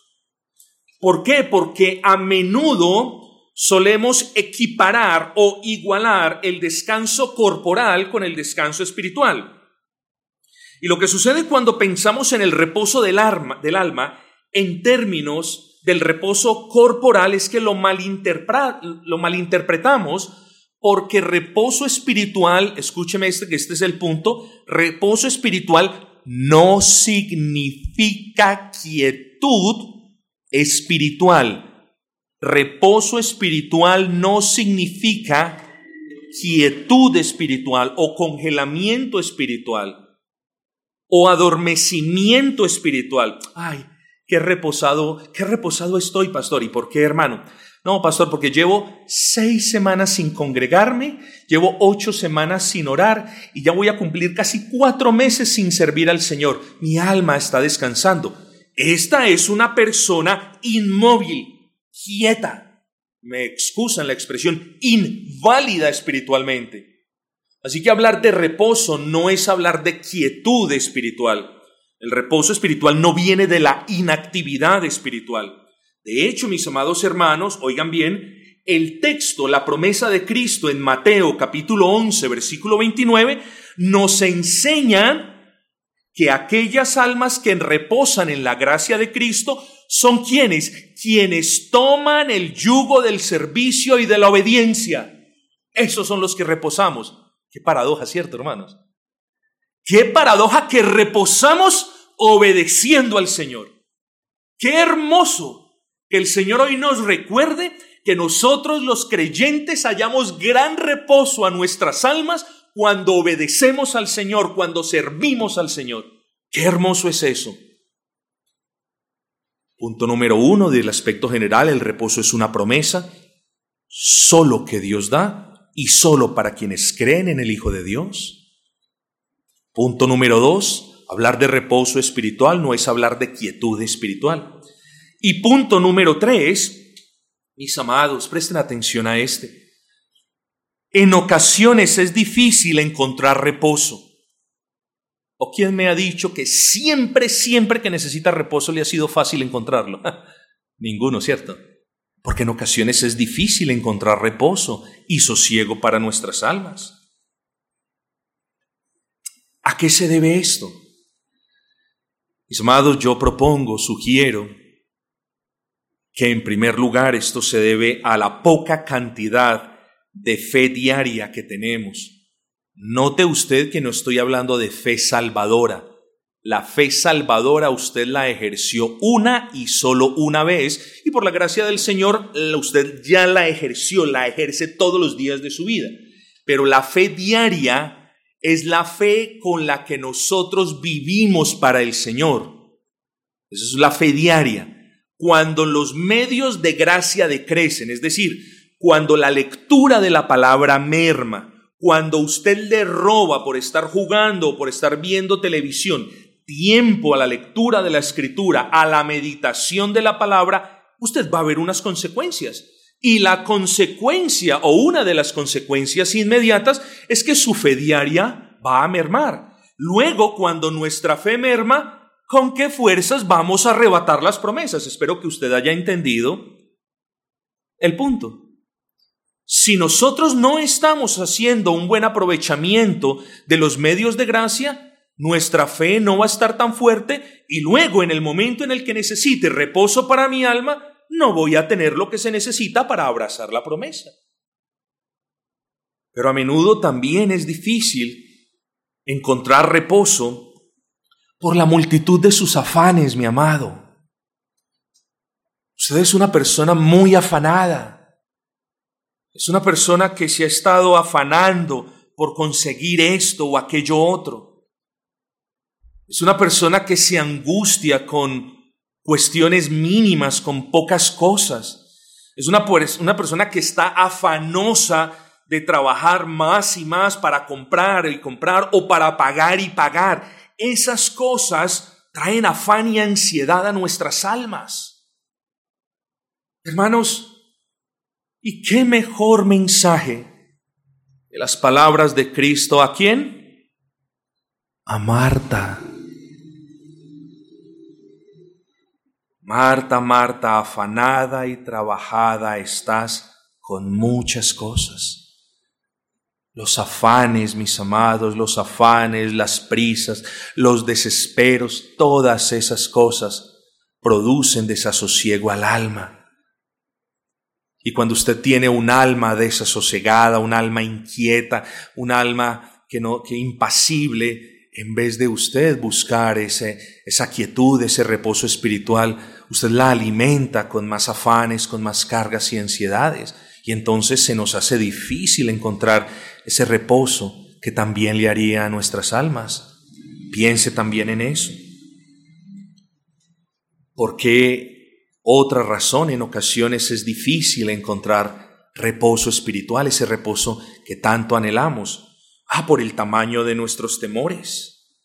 ¿Por qué? Porque a menudo solemos equiparar o igualar el descanso corporal con el descanso espiritual. Y lo que sucede cuando pensamos en el reposo del, del alma en términos del reposo corporal es que lo, lo malinterpretamos porque reposo espiritual, escúcheme este, que este es el punto, reposo espiritual no significa quietud espiritual. Reposo espiritual no significa quietud espiritual o congelamiento espiritual o adormecimiento espiritual. Ay, qué reposado, qué reposado estoy, pastor. ¿Y por qué, hermano? No, pastor, porque llevo seis semanas sin congregarme, llevo ocho semanas sin orar y ya voy a cumplir casi cuatro meses sin servir al Señor. Mi alma está descansando. Esta es una persona inmóvil, quieta. me excusan la expresión, inválida espiritualmente. Así que hablar de reposo no es hablar de quietud espiritual. El reposo espiritual no viene de la inactividad espiritual. De hecho, mis amados hermanos, oigan bien, el texto, la promesa de Cristo en Mateo capítulo 11, versículo 29, nos enseña que aquellas almas que reposan en la gracia de Cristo son quienes, quienes toman el yugo del servicio y de la obediencia. Esos son los que reposamos. Qué paradoja, ¿cierto, hermanos? Qué paradoja que reposamos obedeciendo al Señor. Qué hermoso que el Señor hoy nos recuerde que nosotros los creyentes hallamos gran reposo a nuestras almas cuando obedecemos al Señor, cuando servimos al Señor. Qué hermoso es eso. Punto número uno del aspecto general, el reposo es una promesa solo que Dios da y solo para quienes creen en el Hijo de Dios. Punto número dos, hablar de reposo espiritual no es hablar de quietud espiritual. Y punto número tres, mis amados, presten atención a este. En ocasiones es difícil encontrar reposo. ¿O quién me ha dicho que siempre, siempre que necesita reposo le ha sido fácil encontrarlo? Ninguno, ¿cierto? Porque en ocasiones es difícil encontrar reposo y sosiego para nuestras almas. ¿A qué se debe esto? Mis amados, yo propongo, sugiero, que en primer lugar esto se debe a la poca cantidad de fe diaria que tenemos Note usted que no estoy hablando de fe salvadora. La fe salvadora usted la ejerció una y solo una vez y por la gracia del Señor usted ya la ejerció, la ejerce todos los días de su vida. Pero la fe diaria es la fe con la que nosotros vivimos para el Señor. Esa es la fe diaria. Cuando los medios de gracia decrecen, es decir, cuando la lectura de la palabra merma, cuando usted le roba por estar jugando o por estar viendo televisión tiempo a la lectura de la escritura, a la meditación de la palabra, usted va a ver unas consecuencias. Y la consecuencia o una de las consecuencias inmediatas es que su fe diaria va a mermar. Luego, cuando nuestra fe merma, ¿con qué fuerzas vamos a arrebatar las promesas? Espero que usted haya entendido el punto. Si nosotros no estamos haciendo un buen aprovechamiento de los medios de gracia, nuestra fe no va a estar tan fuerte y luego en el momento en el que necesite reposo para mi alma, no voy a tener lo que se necesita para abrazar la promesa. Pero a menudo también es difícil encontrar reposo por la multitud de sus afanes, mi amado. Usted es una persona muy afanada. Es una persona que se ha estado afanando por conseguir esto o aquello otro. Es una persona que se angustia con cuestiones mínimas, con pocas cosas. Es una, una persona que está afanosa de trabajar más y más para comprar y comprar o para pagar y pagar. Esas cosas traen afán y ansiedad a nuestras almas. Hermanos, ¿Y qué mejor mensaje de las palabras de Cristo a quién? A Marta. Marta, Marta, afanada y trabajada estás con muchas cosas. Los afanes, mis amados, los afanes, las prisas, los desesperos, todas esas cosas producen desasosiego al alma. Y cuando usted tiene un alma desasosegada, un alma inquieta, un alma que no, que impasible, en vez de usted buscar ese, esa quietud, ese reposo espiritual, usted la alimenta con más afanes, con más cargas y ansiedades. Y entonces se nos hace difícil encontrar ese reposo que también le haría a nuestras almas. Piense también en eso. Porque otra razón, en ocasiones es difícil encontrar reposo espiritual, ese reposo que tanto anhelamos. Ah, por el tamaño de nuestros temores.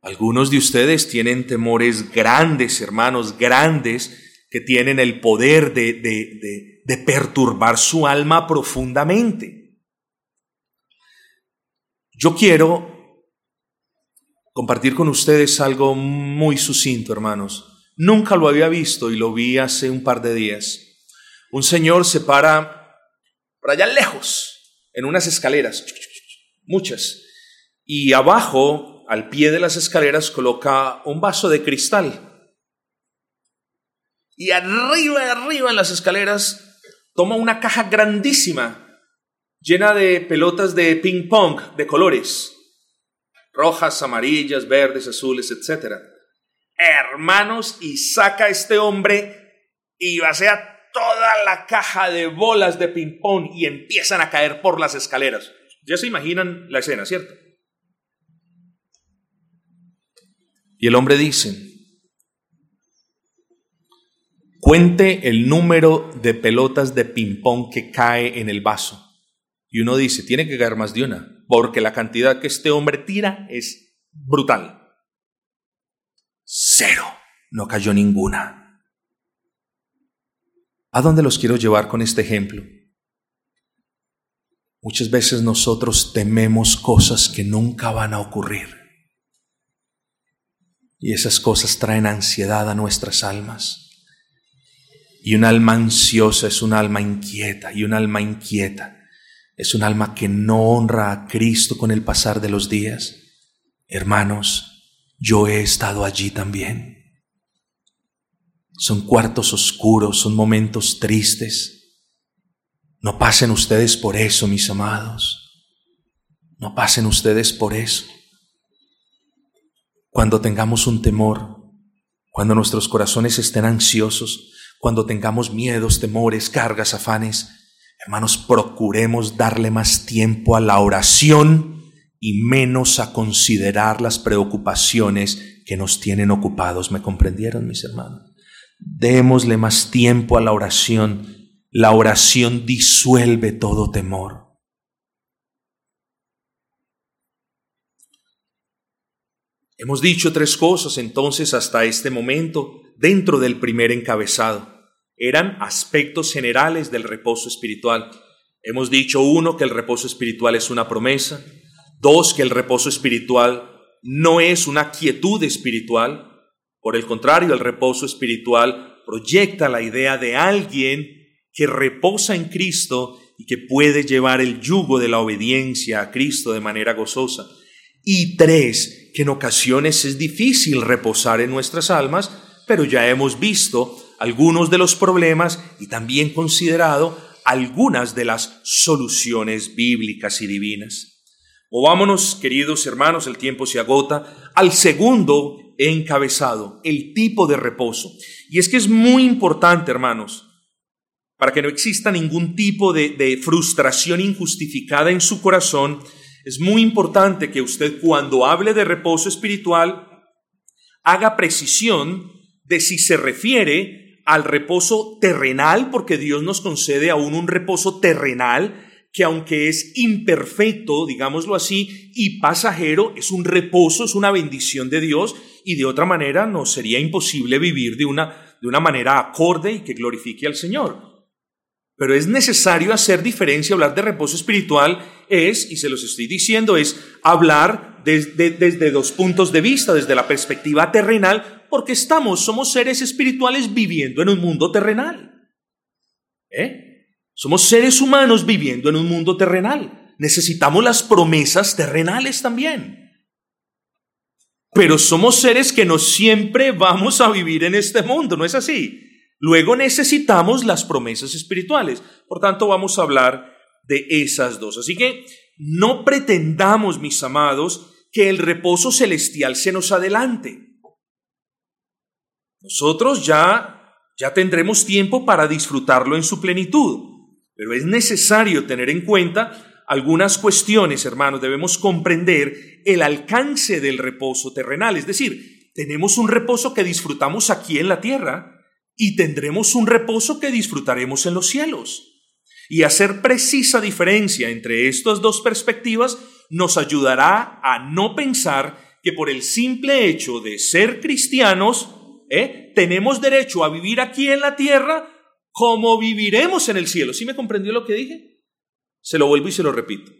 Algunos de ustedes tienen temores grandes, hermanos, grandes, que tienen el poder de, de, de perturbar su alma profundamente. Yo quiero compartir con ustedes algo muy sucinto, hermanos. Nunca lo había visto y lo vi hace un par de días. Un señor se para por allá lejos, en unas escaleras, muchas, y abajo, al pie de las escaleras, coloca un vaso de cristal. Y arriba, arriba en las escaleras, toma una caja grandísima, llena de pelotas de ping pong de colores, rojas, amarillas, verdes, azules, etc. Hermanos, y saca este hombre y vacía toda la caja de bolas de ping pong y empiezan a caer por las escaleras. Ya se imaginan la escena, ¿cierto? Y el hombre dice, Cuente el número de pelotas de ping-pong que cae en el vaso. Y uno dice, tiene que caer más de una, porque la cantidad que este hombre tira es brutal. Cero. No cayó ninguna. ¿A dónde los quiero llevar con este ejemplo? Muchas veces nosotros tememos cosas que nunca van a ocurrir. Y esas cosas traen ansiedad a nuestras almas. Y un alma ansiosa es un alma inquieta, y un alma inquieta es un alma que no honra a Cristo con el pasar de los días. Hermanos, yo he estado allí también. Son cuartos oscuros, son momentos tristes. No pasen ustedes por eso, mis amados. No pasen ustedes por eso. Cuando tengamos un temor, cuando nuestros corazones estén ansiosos, cuando tengamos miedos, temores, cargas, afanes, hermanos, procuremos darle más tiempo a la oración y menos a considerar las preocupaciones que nos tienen ocupados. ¿Me comprendieron, mis hermanos? Démosle más tiempo a la oración. La oración disuelve todo temor. Hemos dicho tres cosas entonces hasta este momento dentro del primer encabezado. Eran aspectos generales del reposo espiritual. Hemos dicho, uno, que el reposo espiritual es una promesa. Dos, que el reposo espiritual no es una quietud espiritual. Por el contrario, el reposo espiritual proyecta la idea de alguien que reposa en Cristo y que puede llevar el yugo de la obediencia a Cristo de manera gozosa. Y tres, que en ocasiones es difícil reposar en nuestras almas, pero ya hemos visto algunos de los problemas y también considerado algunas de las soluciones bíblicas y divinas. Movámonos, queridos hermanos, el tiempo se agota, al segundo encabezado, el tipo de reposo. Y es que es muy importante, hermanos, para que no exista ningún tipo de, de frustración injustificada en su corazón, es muy importante que usted cuando hable de reposo espiritual haga precisión de si se refiere al reposo terrenal, porque Dios nos concede aún un reposo terrenal que aunque es imperfecto, digámoslo así, y pasajero, es un reposo, es una bendición de Dios, y de otra manera nos sería imposible vivir de una, de una manera acorde y que glorifique al Señor. Pero es necesario hacer diferencia, hablar de reposo espiritual es, y se los estoy diciendo, es hablar desde, desde dos puntos de vista, desde la perspectiva terrenal, porque estamos, somos seres espirituales viviendo en un mundo terrenal. ¿Eh? Somos seres humanos viviendo en un mundo terrenal. Necesitamos las promesas terrenales también. Pero somos seres que no siempre vamos a vivir en este mundo, ¿no es así? Luego necesitamos las promesas espirituales. Por tanto, vamos a hablar de esas dos. Así que no pretendamos, mis amados, que el reposo celestial se nos adelante. Nosotros ya ya tendremos tiempo para disfrutarlo en su plenitud, pero es necesario tener en cuenta algunas cuestiones, hermanos. Debemos comprender el alcance del reposo terrenal, es decir, tenemos un reposo que disfrutamos aquí en la tierra, y tendremos un reposo que disfrutaremos en los cielos. Y hacer precisa diferencia entre estas dos perspectivas nos ayudará a no pensar que por el simple hecho de ser cristianos ¿eh? tenemos derecho a vivir aquí en la tierra como viviremos en el cielo. ¿Sí me comprendió lo que dije? Se lo vuelvo y se lo repito.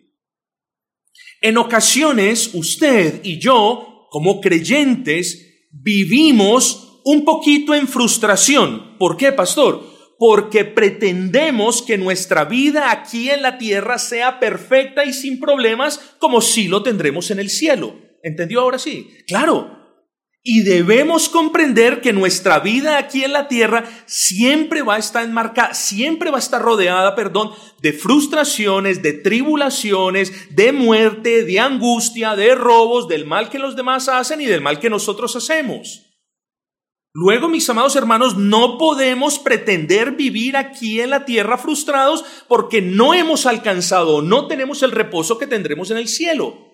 En ocasiones, usted y yo, como creyentes, vivimos un poquito en frustración. ¿Por qué, pastor? Porque pretendemos que nuestra vida aquí en la tierra sea perfecta y sin problemas como si lo tendremos en el cielo. ¿Entendió ahora sí? Claro, y debemos comprender que nuestra vida aquí en la tierra siempre va a estar enmarcada, siempre va a estar rodeada, perdón, de frustraciones, de tribulaciones, de muerte, de angustia, de robos, del mal que los demás hacen y del mal que nosotros hacemos. Luego, mis amados hermanos, no podemos pretender vivir aquí en la tierra frustrados porque no hemos alcanzado, no tenemos el reposo que tendremos en el cielo.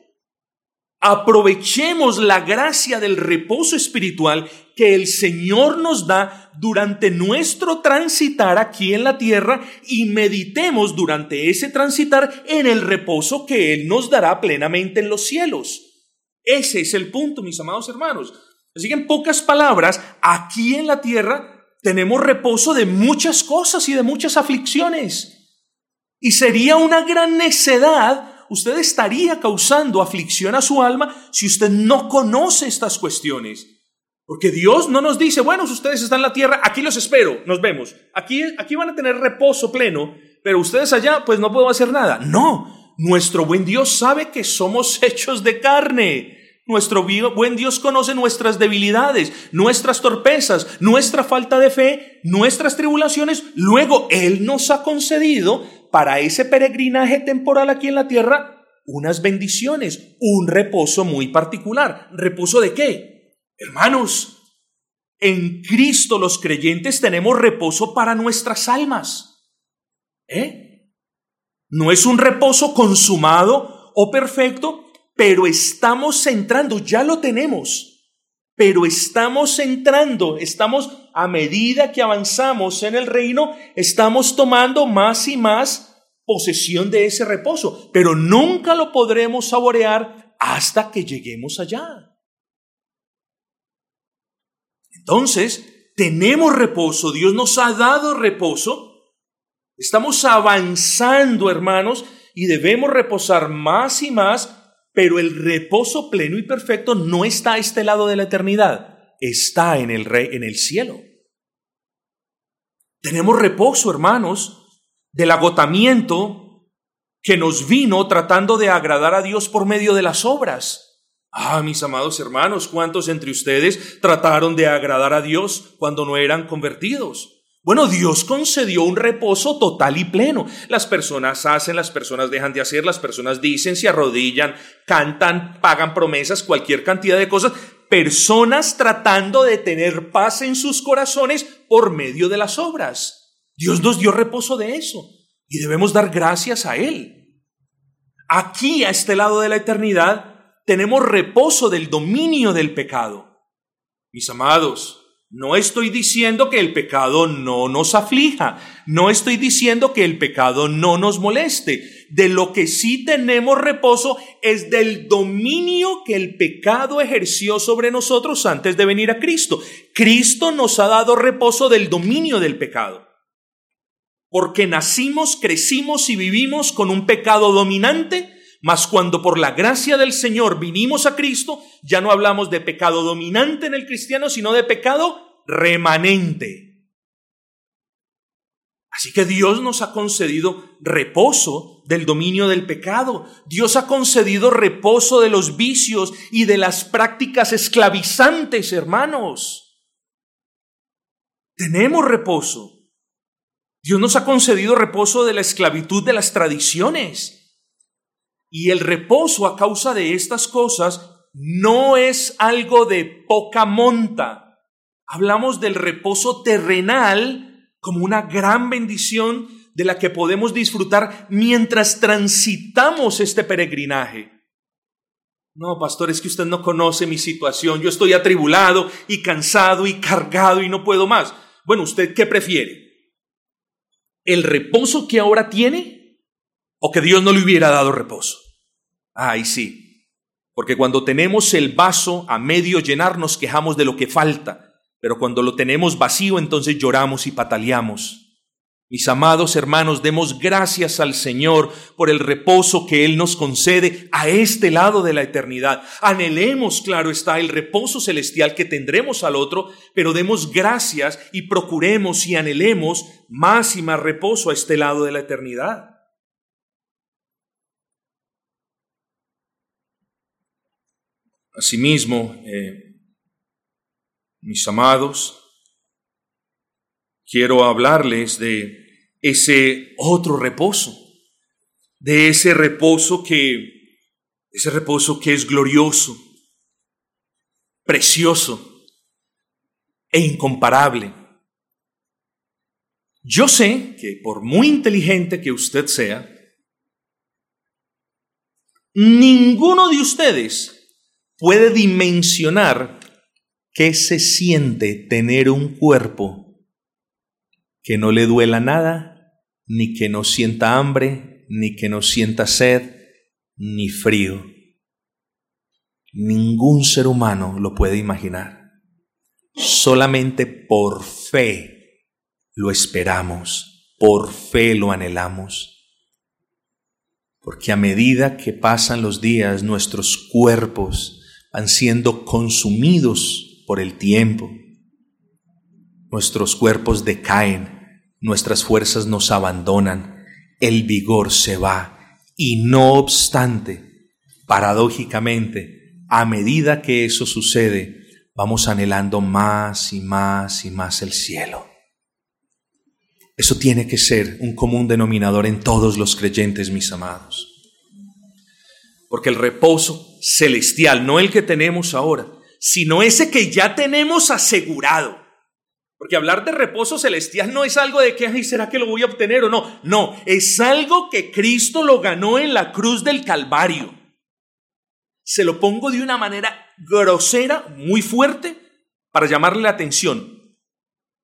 Aprovechemos la gracia del reposo espiritual que el Señor nos da durante nuestro transitar aquí en la tierra y meditemos durante ese transitar en el reposo que Él nos dará plenamente en los cielos. Ese es el punto, mis amados hermanos. Así que en pocas palabras, aquí en la tierra tenemos reposo de muchas cosas y de muchas aflicciones. Y sería una gran necedad usted estaría causando aflicción a su alma si usted no conoce estas cuestiones. Porque Dios no nos dice, bueno, ustedes están en la tierra, aquí los espero, nos vemos. Aquí, aquí van a tener reposo pleno, pero ustedes allá, pues no puedo hacer nada. No, nuestro buen Dios sabe que somos hechos de carne. Nuestro buen Dios conoce nuestras debilidades, nuestras torpezas, nuestra falta de fe, nuestras tribulaciones. Luego Él nos ha concedido para ese peregrinaje temporal aquí en la tierra unas bendiciones, un reposo muy particular. ¿Reposo de qué? Hermanos, en Cristo los creyentes tenemos reposo para nuestras almas. ¿Eh? No es un reposo consumado o perfecto, pero estamos entrando, ya lo tenemos, pero estamos entrando, estamos a medida que avanzamos en el reino, estamos tomando más y más posesión de ese reposo, pero nunca lo podremos saborear hasta que lleguemos allá. Entonces, tenemos reposo, Dios nos ha dado reposo, estamos avanzando, hermanos, y debemos reposar más y más, pero el reposo pleno y perfecto no está a este lado de la eternidad está en el rey, en el cielo. Tenemos reposo, hermanos, del agotamiento que nos vino tratando de agradar a Dios por medio de las obras. Ah, mis amados hermanos, ¿cuántos entre ustedes trataron de agradar a Dios cuando no eran convertidos? Bueno, Dios concedió un reposo total y pleno. Las personas hacen, las personas dejan de hacer, las personas dicen, se arrodillan, cantan, pagan promesas, cualquier cantidad de cosas, personas tratando de tener paz en sus corazones por medio de las obras. Dios nos dio reposo de eso y debemos dar gracias a Él. Aquí, a este lado de la eternidad, tenemos reposo del dominio del pecado. Mis amados, no estoy diciendo que el pecado no nos aflija, no estoy diciendo que el pecado no nos moleste. De lo que sí tenemos reposo es del dominio que el pecado ejerció sobre nosotros antes de venir a Cristo. Cristo nos ha dado reposo del dominio del pecado. Porque nacimos, crecimos y vivimos con un pecado dominante mas cuando por la gracia del Señor vinimos a Cristo, ya no hablamos de pecado dominante en el cristiano, sino de pecado remanente. Así que Dios nos ha concedido reposo del dominio del pecado. Dios ha concedido reposo de los vicios y de las prácticas esclavizantes, hermanos. Tenemos reposo. Dios nos ha concedido reposo de la esclavitud de las tradiciones. Y el reposo a causa de estas cosas no es algo de poca monta. Hablamos del reposo terrenal como una gran bendición de la que podemos disfrutar mientras transitamos este peregrinaje. No, pastor, es que usted no conoce mi situación. Yo estoy atribulado y cansado y cargado y no puedo más. Bueno, ¿usted qué prefiere? ¿El reposo que ahora tiene o que Dios no le hubiera dado reposo. Ay, sí, porque cuando tenemos el vaso a medio llenar nos quejamos de lo que falta, pero cuando lo tenemos vacío entonces lloramos y pataleamos. Mis amados hermanos, demos gracias al Señor por el reposo que Él nos concede a este lado de la eternidad. Anhelemos, claro está, el reposo celestial que tendremos al otro, pero demos gracias y procuremos y anhelemos más y más reposo a este lado de la eternidad. Asimismo, eh, mis amados, quiero hablarles de ese otro reposo, de ese reposo que, ese reposo que es glorioso, precioso e incomparable. Yo sé que por muy inteligente que usted sea, ninguno de ustedes puede dimensionar qué se siente tener un cuerpo que no le duela nada, ni que no sienta hambre, ni que no sienta sed, ni frío. Ningún ser humano lo puede imaginar. Solamente por fe lo esperamos, por fe lo anhelamos. Porque a medida que pasan los días, nuestros cuerpos van siendo consumidos por el tiempo. Nuestros cuerpos decaen, nuestras fuerzas nos abandonan, el vigor se va y no obstante, paradójicamente, a medida que eso sucede, vamos anhelando más y más y más el cielo. Eso tiene que ser un común denominador en todos los creyentes, mis amados. Porque el reposo celestial, no el que tenemos ahora, sino ese que ya tenemos asegurado, porque hablar de reposo celestial no es algo de que, ay, ¿será que lo voy a obtener o no? No, es algo que Cristo lo ganó en la cruz del Calvario. Se lo pongo de una manera grosera, muy fuerte, para llamarle la atención.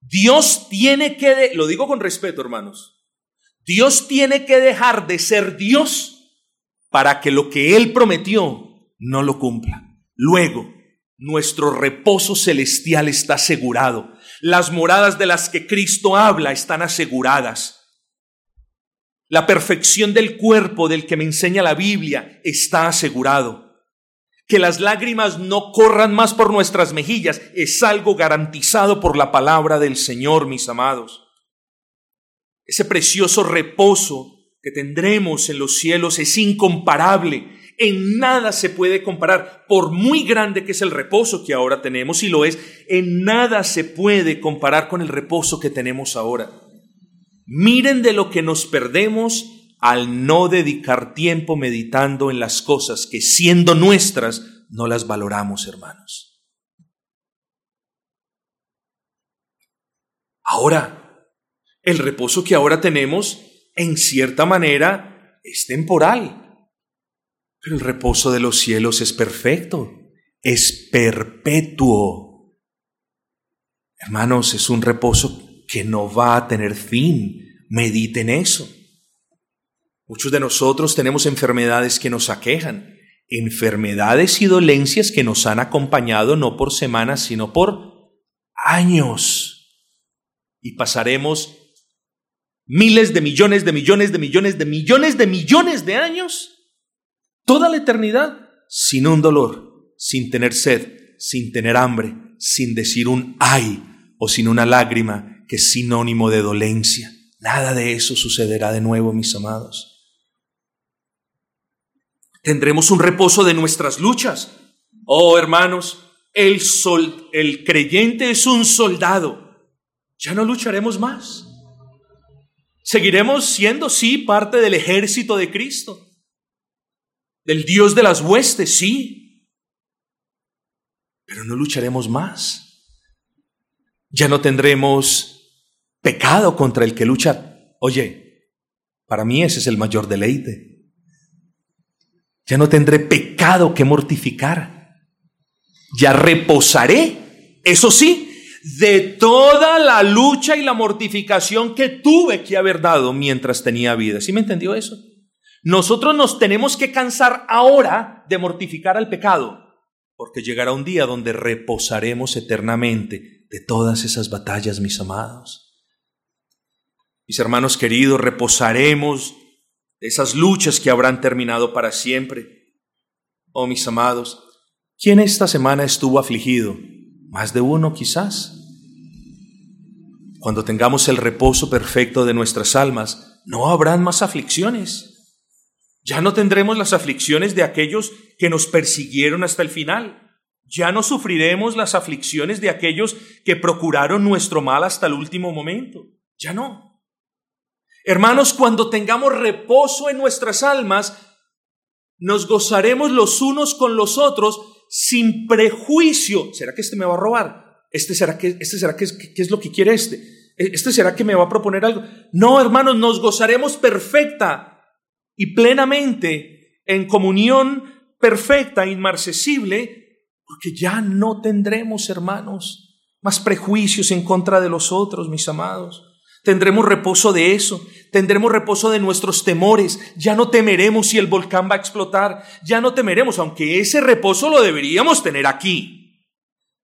Dios tiene que, lo digo con respeto, hermanos, Dios tiene que dejar de ser Dios para que lo que Él prometió no lo cumpla. Luego, nuestro reposo celestial está asegurado. Las moradas de las que Cristo habla están aseguradas. La perfección del cuerpo del que me enseña la Biblia está asegurado. Que las lágrimas no corran más por nuestras mejillas es algo garantizado por la palabra del Señor, mis amados. Ese precioso reposo que tendremos en los cielos es incomparable en nada se puede comparar, por muy grande que es el reposo que ahora tenemos, y lo es, en nada se puede comparar con el reposo que tenemos ahora. Miren de lo que nos perdemos al no dedicar tiempo meditando en las cosas que siendo nuestras no las valoramos, hermanos. Ahora, el reposo que ahora tenemos, en cierta manera, es temporal. Pero el reposo de los cielos es perfecto, es perpetuo. Hermanos, es un reposo que no va a tener fin. Mediten eso. Muchos de nosotros tenemos enfermedades que nos aquejan, enfermedades y dolencias que nos han acompañado no por semanas, sino por años. Y pasaremos miles de millones de millones de millones de millones de millones de años toda la eternidad sin un dolor, sin tener sed, sin tener hambre, sin decir un ay o sin una lágrima que es sinónimo de dolencia. Nada de eso sucederá de nuevo, mis amados. Tendremos un reposo de nuestras luchas. Oh, hermanos, el, sol, el creyente es un soldado. Ya no lucharemos más. Seguiremos siendo, sí, parte del ejército de Cristo del Dios de las huestes, sí, pero no lucharemos más. Ya no tendremos pecado contra el que lucha. Oye, para mí ese es el mayor deleite. Ya no tendré pecado que mortificar. Ya reposaré, eso sí, de toda la lucha y la mortificación que tuve que haber dado mientras tenía vida. ¿Sí me entendió eso? Nosotros nos tenemos que cansar ahora de mortificar al pecado, porque llegará un día donde reposaremos eternamente de todas esas batallas, mis amados. Mis hermanos queridos, reposaremos de esas luchas que habrán terminado para siempre. Oh, mis amados, ¿quién esta semana estuvo afligido? Más de uno quizás. Cuando tengamos el reposo perfecto de nuestras almas, no habrán más aflicciones. Ya no tendremos las aflicciones de aquellos que nos persiguieron hasta el final. Ya no sufriremos las aflicciones de aquellos que procuraron nuestro mal hasta el último momento. Ya no. Hermanos, cuando tengamos reposo en nuestras almas, nos gozaremos los unos con los otros sin prejuicio. ¿Será que este me va a robar? este será que, este será que, es lo que quiere este, e, este será que me va a proponer algo. No, hermanos, nos gozaremos perfecta y plenamente en comunión perfecta, inmarcesible, porque ya no tendremos, hermanos, más prejuicios en contra de los otros, mis amados. Tendremos reposo de eso, tendremos reposo de nuestros temores, ya no temeremos si el volcán va a explotar, ya no temeremos, aunque ese reposo lo deberíamos tener aquí.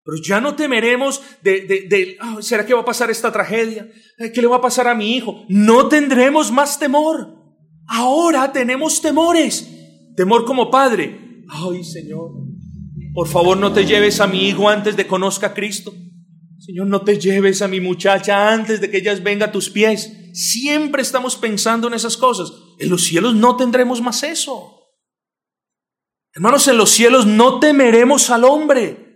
Pero ya no temeremos de, de, ¿será que va a pasar esta tragedia? ¿Qué le va a pasar a mi hijo? No tendremos más temor. Ahora tenemos temores. Temor como padre. Ay, Señor, por favor no te lleves a mi hijo antes de conozca a Cristo. Señor, no te lleves a mi muchacha antes de que ellas venga a tus pies. Siempre estamos pensando en esas cosas. En los cielos no tendremos más eso. Hermanos, en los cielos no temeremos al hombre.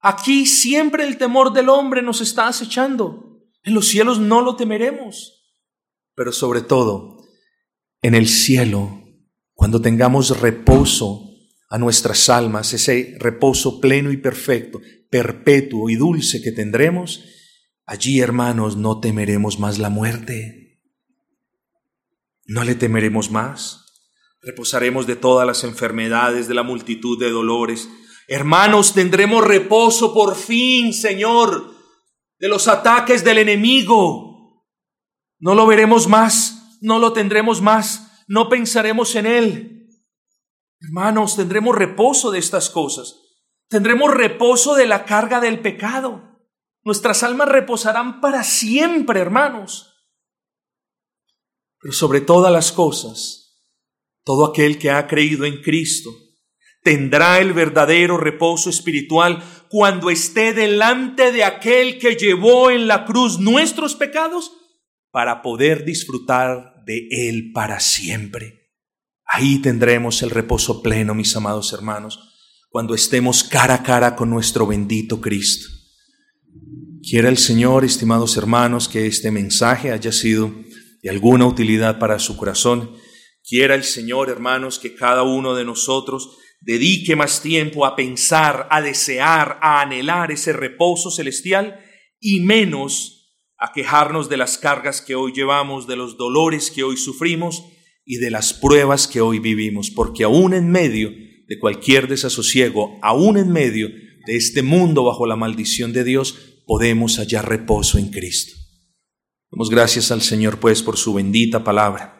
Aquí siempre el temor del hombre nos está acechando. En los cielos no lo temeremos. Pero sobre todo, en el cielo, cuando tengamos reposo a nuestras almas, ese reposo pleno y perfecto, perpetuo y dulce que tendremos, allí, hermanos, no temeremos más la muerte. No le temeremos más. Reposaremos de todas las enfermedades, de la multitud de dolores, Hermanos, tendremos reposo por fin, Señor, de los ataques del enemigo. No lo veremos más, no lo tendremos más, no pensaremos en él. Hermanos, tendremos reposo de estas cosas. Tendremos reposo de la carga del pecado. Nuestras almas reposarán para siempre, hermanos. Pero sobre todas las cosas, todo aquel que ha creído en Cristo, tendrá el verdadero reposo espiritual cuando esté delante de aquel que llevó en la cruz nuestros pecados para poder disfrutar de él para siempre. Ahí tendremos el reposo pleno, mis amados hermanos, cuando estemos cara a cara con nuestro bendito Cristo. Quiera el Señor, estimados hermanos, que este mensaje haya sido de alguna utilidad para su corazón. Quiera el Señor, hermanos, que cada uno de nosotros dedique más tiempo a pensar, a desear, a anhelar ese reposo celestial y menos a quejarnos de las cargas que hoy llevamos, de los dolores que hoy sufrimos y de las pruebas que hoy vivimos, porque aún en medio de cualquier desasosiego, aún en medio de este mundo bajo la maldición de Dios, podemos hallar reposo en Cristo. Damos gracias al Señor pues por su bendita palabra.